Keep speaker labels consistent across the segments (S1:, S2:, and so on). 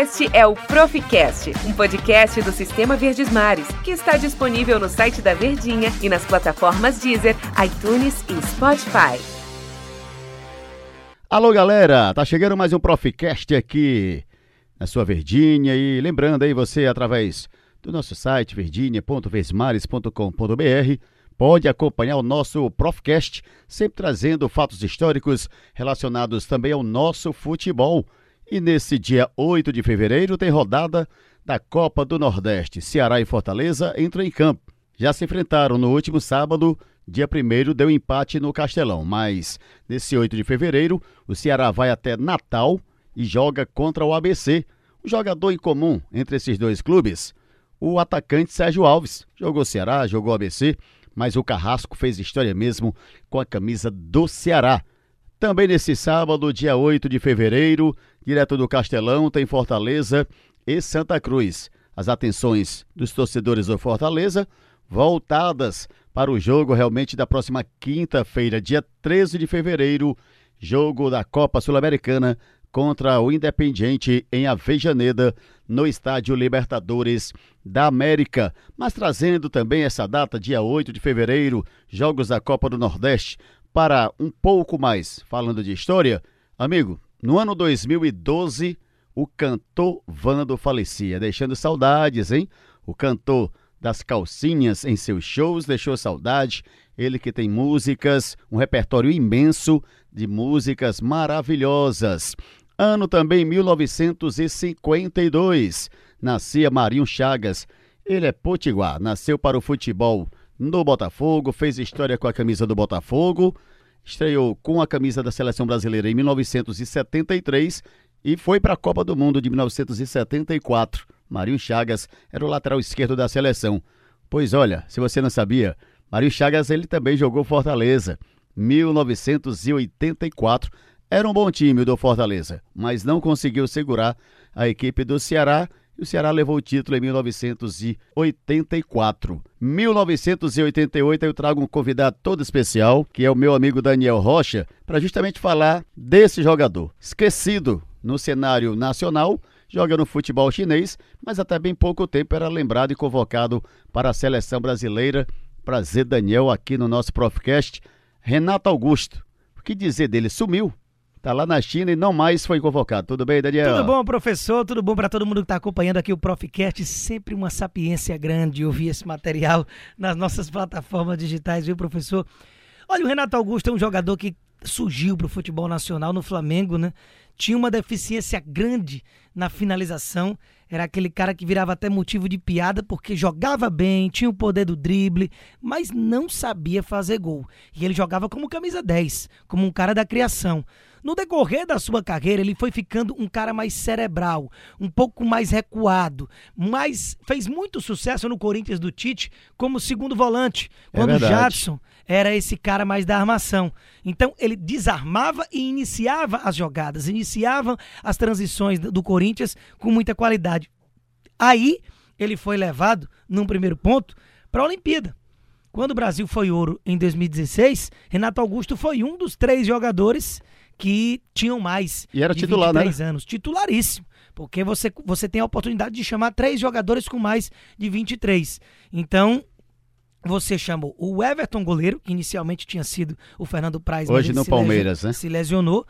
S1: Este é o Proficast, um podcast do Sistema Verdes Mares, que está disponível no site da Verdinha e nas plataformas Deezer, iTunes e Spotify.
S2: Alô, galera! Tá chegando mais um Proficast aqui na sua Verdinha e lembrando aí você através do nosso site verdinha.vesmares.com.br pode acompanhar o nosso Profcast, sempre trazendo fatos históricos relacionados também ao nosso futebol. E nesse dia 8 de fevereiro tem rodada da Copa do Nordeste. Ceará e Fortaleza entram em campo. Já se enfrentaram no último sábado, dia 1 deu empate no Castelão, mas nesse 8 de fevereiro o Ceará vai até Natal e joga contra o ABC. O jogador em comum entre esses dois clubes, o atacante Sérgio Alves. Jogou Ceará, jogou ABC mas o Carrasco fez história mesmo com a camisa do Ceará. Também nesse sábado, dia 8 de fevereiro, direto do Castelão, tem Fortaleza e Santa Cruz. As atenções dos torcedores do Fortaleza voltadas para o jogo realmente da próxima quinta-feira, dia 13 de fevereiro, jogo da Copa Sul-Americana contra o Independiente em Avejaneda, no Estádio Libertadores da América. Mas trazendo também essa data, dia 8 de fevereiro, Jogos da Copa do Nordeste, para um pouco mais falando de história. Amigo, no ano 2012, o cantor Vando falecia, deixando saudades, hein? O cantor das calcinhas em seus shows deixou saudade. Ele que tem músicas, um repertório imenso de músicas maravilhosas. Ano também 1952. Nascia Marinho Chagas. Ele é potiguar, nasceu para o futebol no Botafogo, fez história com a camisa do Botafogo, estreou com a camisa da seleção brasileira em 1973 e foi para a Copa do Mundo de 1974. Marinho Chagas era o lateral esquerdo da seleção. Pois olha, se você não sabia, Marinho Chagas ele também jogou Fortaleza. 1984 era um bom time do Fortaleza, mas não conseguiu segurar a equipe do Ceará e o Ceará levou o título em 1984. 1988 eu trago um convidado todo especial, que é o meu amigo Daniel Rocha, para justamente falar desse jogador. Esquecido no cenário nacional, joga no futebol chinês, mas até bem pouco tempo era lembrado e convocado para a seleção brasileira. Prazer, Daniel, aqui no nosso Profcast. Renato Augusto, o que dizer dele? Sumiu, Tá lá na China e não mais foi convocado. Tudo bem, Daniel?
S3: Tudo bom, professor? Tudo bom para todo mundo que está acompanhando aqui o Profcast. Sempre uma sapiência grande ouvir esse material nas nossas plataformas digitais, viu, professor? Olha, o Renato Augusto é um jogador que surgiu para o futebol nacional no Flamengo, né? Tinha uma deficiência grande na finalização. Era aquele cara que virava até motivo de piada porque jogava bem, tinha o poder do drible, mas não sabia fazer gol. E ele jogava como camisa 10, como um cara da criação. No decorrer da sua carreira, ele foi ficando um cara mais cerebral, um pouco mais recuado, mas fez muito sucesso no Corinthians do Tite como segundo volante, é quando o Jadson era esse cara mais da armação. Então ele desarmava e iniciava as jogadas, iniciava as transições do Corinthians com muita qualidade. Aí ele foi levado, num primeiro ponto, para a Olimpíada. Quando o Brasil foi ouro em 2016, Renato Augusto foi um dos três jogadores que tinham mais
S2: e era
S3: de
S2: titular,
S3: 23
S2: né?
S3: anos. Titularíssimo. Porque você, você tem a oportunidade de chamar três jogadores com mais de 23. Então, você chamou o Everton goleiro, que inicialmente tinha sido o Fernando Praz.
S2: Hoje no Palmeiras,
S3: lesionou,
S2: né?
S3: Se lesionou.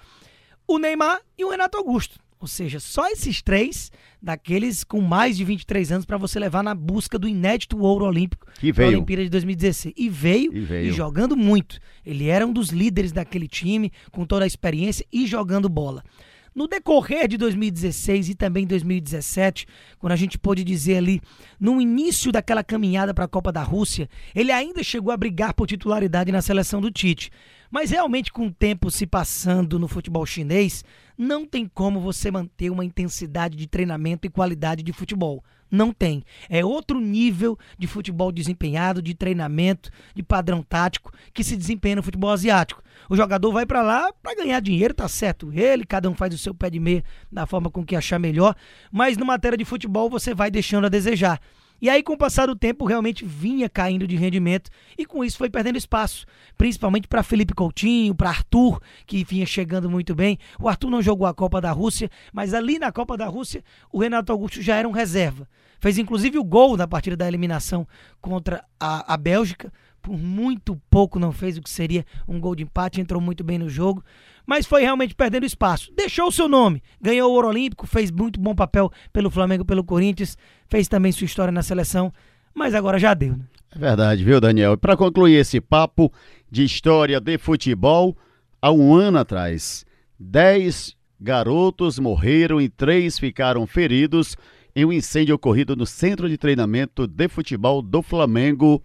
S3: O Neymar e o Renato Augusto. Ou seja, só esses três daqueles com mais de 23 anos para você levar na busca do inédito ouro olímpico
S2: que veio.
S3: da Olimpíada de 2016. E veio,
S2: e veio
S3: e jogando muito. Ele era um dos líderes daquele time, com toda a experiência e jogando bola. No decorrer de 2016 e também 2017, quando a gente pôde dizer ali, no início daquela caminhada para a Copa da Rússia, ele ainda chegou a brigar por titularidade na seleção do Tite. Mas realmente, com o tempo se passando no futebol chinês, não tem como você manter uma intensidade de treinamento e qualidade de futebol. Não tem. É outro nível de futebol desempenhado, de treinamento, de padrão tático que se desempenha no futebol asiático. O jogador vai para lá para ganhar dinheiro, tá certo? Ele, cada um faz o seu pé de meia da forma com que achar melhor, mas no matéria de futebol você vai deixando a desejar. E aí, com o passar do tempo, realmente vinha caindo de rendimento e com isso foi perdendo espaço, principalmente para Felipe Coutinho, para Arthur, que vinha chegando muito bem. O Arthur não jogou a Copa da Rússia, mas ali na Copa da Rússia, o Renato Augusto já era um reserva. Fez inclusive o gol na partida da eliminação contra a, a Bélgica. Por muito pouco não fez o que seria um gol de empate, entrou muito bem no jogo, mas foi realmente perdendo espaço. Deixou o seu nome, ganhou o Ouro Olímpico, fez muito bom papel pelo Flamengo, pelo Corinthians, fez também sua história na seleção, mas agora já deu. Né?
S2: É verdade, viu, Daniel? E para concluir esse papo de história de futebol, há um ano atrás, dez garotos morreram e três ficaram feridos em um incêndio ocorrido no centro de treinamento de futebol do Flamengo,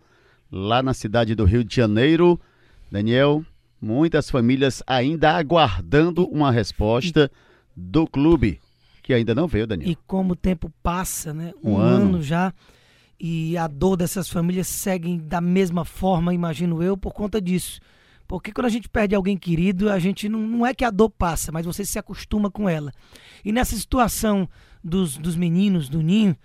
S2: lá na cidade do Rio de Janeiro. Daniel, muitas famílias ainda aguardando uma resposta do clube, que ainda não veio, Daniel.
S3: E como o tempo passa, né? Um, um ano. ano já. E a dor dessas famílias segue da mesma forma, imagino eu, por conta disso. Porque quando a gente perde alguém querido, a gente não, não é que a dor passa, mas você se acostuma com ela. E nessa situação dos, dos meninos do ninho,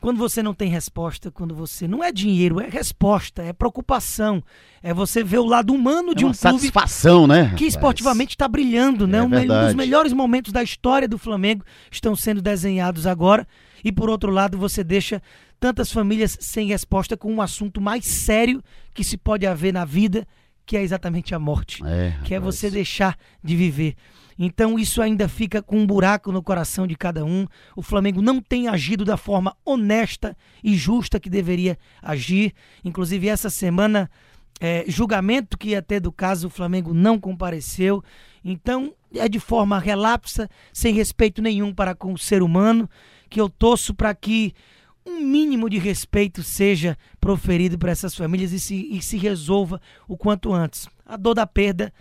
S3: quando você não tem resposta, quando você não é dinheiro, é resposta, é preocupação, é você ver o lado humano
S2: é
S3: de um
S2: clube satisfação, né?
S3: Que esportivamente está brilhando, né? É um dos melhores momentos da história do Flamengo estão sendo desenhados agora. E por outro lado, você deixa tantas famílias sem resposta com um assunto mais sério que se pode haver na vida, que é exatamente a morte, é, que é você deixar de viver. Então isso ainda fica com um buraco no coração de cada um. O Flamengo não tem agido da forma honesta e justa que deveria agir. Inclusive essa semana, é, julgamento que ia ter do caso, o Flamengo não compareceu. Então é de forma relapsa, sem respeito nenhum para com o ser humano, que eu torço para que um mínimo de respeito seja proferido para essas famílias e se, e se resolva o quanto antes. A dor da perda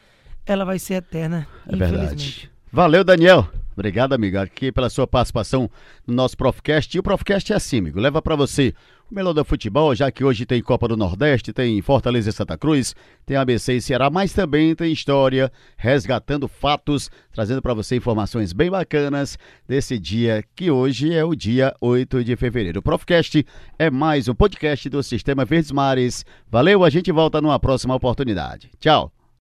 S3: ela vai ser eterna, é Verdade.
S2: Valeu, Daniel. Obrigado, amigo, aqui pela sua participação no nosso Profcast. E o Profcast é assim, amigo. Leva para você o melhor do futebol, já que hoje tem Copa do Nordeste, tem Fortaleza e Santa Cruz, tem ABC e Ceará, mas também tem história, resgatando fatos, trazendo para você informações bem bacanas desse dia que hoje é o dia 8 de fevereiro. O Profcast é mais um podcast do Sistema Verdes Mares. Valeu, a gente volta numa próxima oportunidade. Tchau.